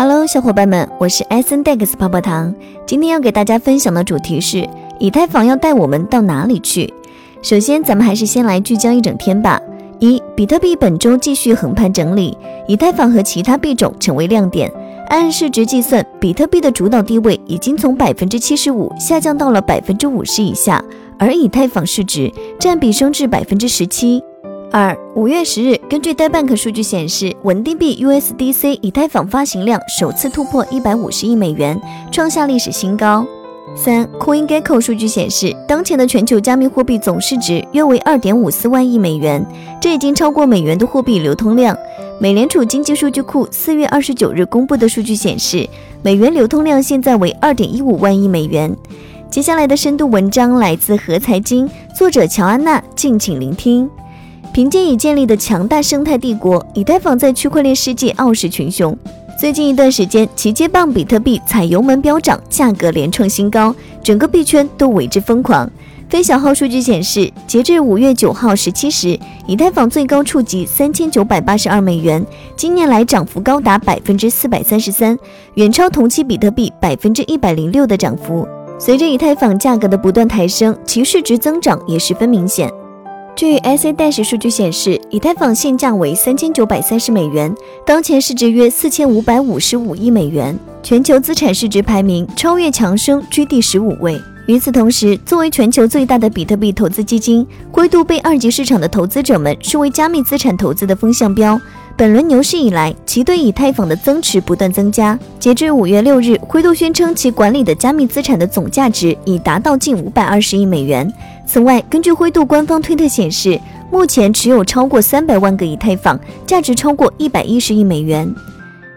Hello，小伙伴们，我是 S N DEX 泡泡糖。今天要给大家分享的主题是以太坊要带我们到哪里去？首先，咱们还是先来聚焦一整天吧。一，比特币本周继续横盘整理，以太坊和其他币种成为亮点。按市值计算，比特币的主导地位已经从百分之七十五下降到了百分之五十以下，而以太坊市值占比升至百分之十七。二五月十日，根据 DeBank 数据显示，稳定币 USDC 以太坊发行量首次突破一百五十亿美元，创下历史新高。三 CoinGecko 数据显示，当前的全球加密货币总市值约为二点五四万亿美元，这已经超过美元的货币流通量。美联储经济数据库四月二十九日公布的数据显示，美元流通量现在为二点一五万亿美元。接下来的深度文章来自和财经，作者乔安娜，敬请聆听。凭借已建立的强大生态帝国，以太坊在区块链世界傲视群雄。最近一段时间，其接棒比特币踩油门飙涨，价格连创新高，整个币圈都为之疯狂。非小号数据显示，截至五月九号十七时，以太坊最高触及三千九百八十二美元，今年来涨幅高达百分之四百三十三，远超同期比特币百分之一百零六的涨幅。随着以太坊价格的不断抬升，其市值增长也十分明显。据 S A Dash 数据显示，以太坊现价为三千九百三十美元，当前市值约四千五百五十五亿美元，全球资产市值排名超越强生，居第十五位。与此同时，作为全球最大的比特币投资基金，灰度被二级市场的投资者们视为加密资产投资的风向标。本轮牛市以来，其对以太坊的增持不断增加。截至五月六日，灰度宣称其管理的加密资产的总价值已达到近五百二十亿美元。此外，根据灰度官方推特显示，目前持有超过三百万个以太坊，价值超过一百一十亿美元。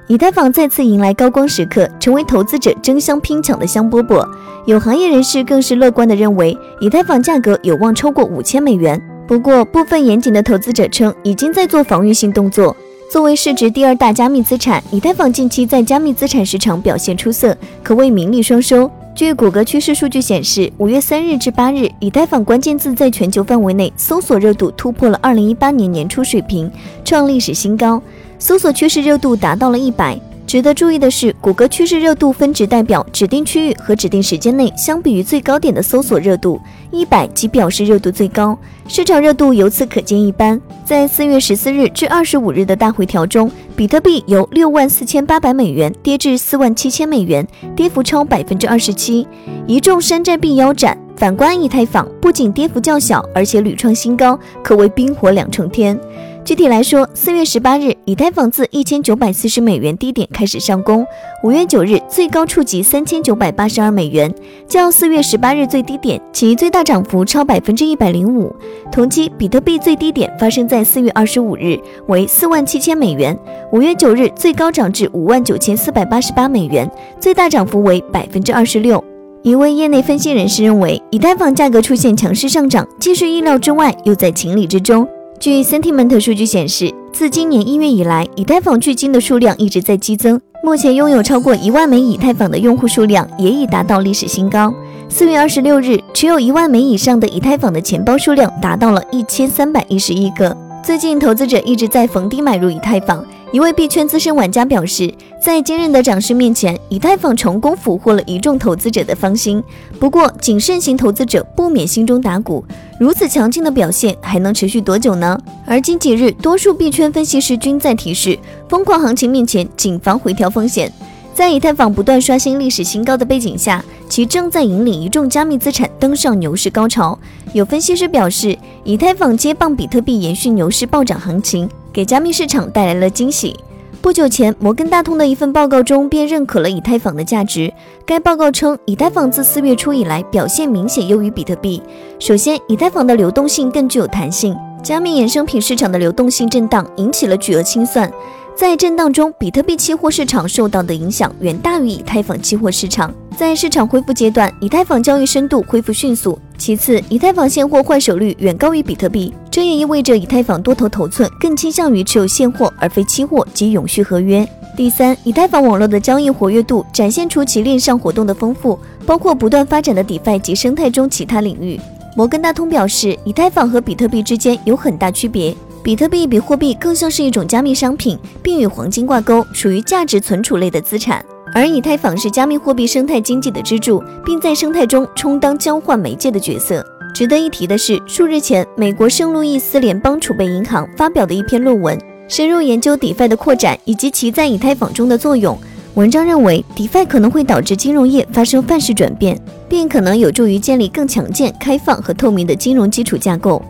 以太坊再次迎来高光时刻，成为投资者争相拼抢的香饽饽。有行业人士更是乐观地认为，以太坊价格有望超过五千美元。不过，部分严谨的投资者称，已经在做防御性动作。作为市值第二大加密资产，以太坊近期在加密资产市场表现出色，可谓名利双收。据谷歌趋势数据显示，五月三日至八日，以太坊关键字在全球范围内搜索热度突破了二零一八年年初水平，创历史新高，搜索趋势热度达到了一百。值得注意的是，谷歌趋势热度分值代表指定区域和指定时间内相比于最高点的搜索热度，一百即表示热度最高，市场热度由此可见一斑。在四月十四日至二十五日的大回调中，比特币由六万四千八百美元跌至四万七千美元，跌幅超百分之二十七，一众山寨币腰斩。反观以太坊，不仅跌幅较小，而且屡创新高，可谓冰火两重天。具体来说，四月十八日，以太坊自一千九百四十美元低点开始上攻，五月九日最高触及三千九百八十二美元，较四月十八日最低点，其最大涨幅超百分之一百零五。同期，比特币最低点发生在四月二十五日，为四万七千美元，五月九日最高涨至五万九千四百八十八美元，最大涨幅为百分之二十六。一位业内分析人士认为，以太坊价格出现强势上涨，既是意料之外，又在情理之中。据 Sentiment 数据显示，自今年一月以来，以太坊距今的数量一直在激增。目前拥有超过一万枚以太坊的用户数量也已达到历史新高。四月二十六日，持有一万枚以上的以太坊的钱包数量达到了一千三百一十一个。最近，投资者一直在逢低买入以太坊。一位币圈资深玩家表示，在惊人的涨势面前，以太坊成功俘获了一众投资者的芳心。不过，谨慎型投资者不免心中打鼓：如此强劲的表现还能持续多久呢？而近几日，多数币圈分析师均在提示，疯狂行情面前，谨防回调风险。在以太坊不断刷新历史新高的背景下，其正在引领一众加密资产登上牛市高潮。有分析师表示，以太坊接棒比特币延续牛市暴涨行情。给加密市场带来了惊喜。不久前，摩根大通的一份报告中便认可了以太坊的价值。该报告称，以太坊自四月初以来表现明显优于比特币。首先，以太坊的流动性更具有弹性，加密衍生品市场的流动性震荡引起了巨额清算。在震荡中，比特币期货市场受到的影响远大于以太坊期货市场。在市场恢复阶段，以太坊交易深度恢复迅速。其次，以太坊现货换手率远高于比特币，这也意味着以太坊多头头寸更倾向于持有现货而非期货及永续合约。第三，以太坊网络的交易活跃度展现出其链上活动的丰富，包括不断发展的 DeFi 及生态中其他领域。摩根大通表示，以太坊和比特币之间有很大区别。比特币比货币更像是一种加密商品，并与黄金挂钩，属于价值存储类的资产。而以太坊是加密货币生态经济的支柱，并在生态中充当交换媒介的角色。值得一提的是，数日前，美国圣路易斯联邦储备银行发表的一篇论文，深入研究 DeFi 的扩展以及其在以太坊中的作用。文章认为，DeFi 可能会导致金融业发生范式转变，并可能有助于建立更强健、开放和透明的金融基础架构。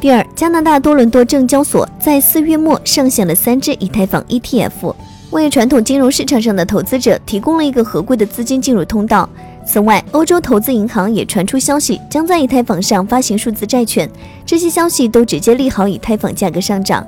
第二，加拿大多伦多证交所在四月末上线了三只以太坊 ETF，为传统金融市场上的投资者提供了一个合规的资金进入通道。此外，欧洲投资银行也传出消息，将在以太坊上发行数字债券。这些消息都直接利好以太坊价格上涨。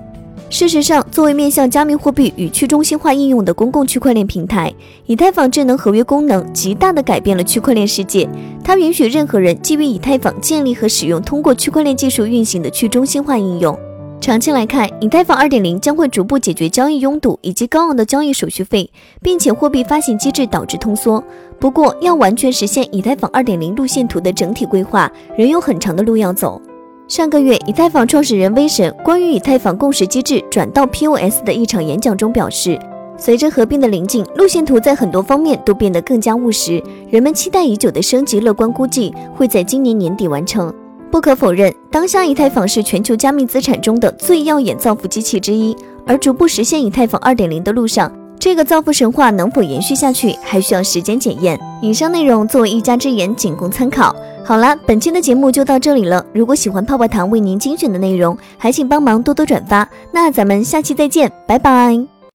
事实上，作为面向加密货币与去中心化应用的公共区块链平台，以太坊智能合约功能极大地改变了区块链世界。它允许任何人基于以太坊建立和使用通过区块链技术运行的去中心化应用。长期来看，以太坊2.0将会逐步解决交易拥堵以及高昂的交易手续费，并且货币发行机制导致通缩。不过，要完全实现以太坊2.0路线图的整体规划，仍有很长的路要走。上个月，以太坊创始人威神关于以太坊共识机制转到 POS 的一场演讲中表示，随着合并的临近，路线图在很多方面都变得更加务实。人们期待已久的升级，乐观估计会在今年年底完成。不可否认，当下以太坊是全球加密资产中的最耀眼造富机器之一，而逐步实现以太坊2.0的路上。这个造富神话能否延续下去，还需要时间检验。以上内容作为一家之言，仅供参考。好了，本期的节目就到这里了。如果喜欢泡泡糖为您精选的内容，还请帮忙多多转发。那咱们下期再见，拜拜。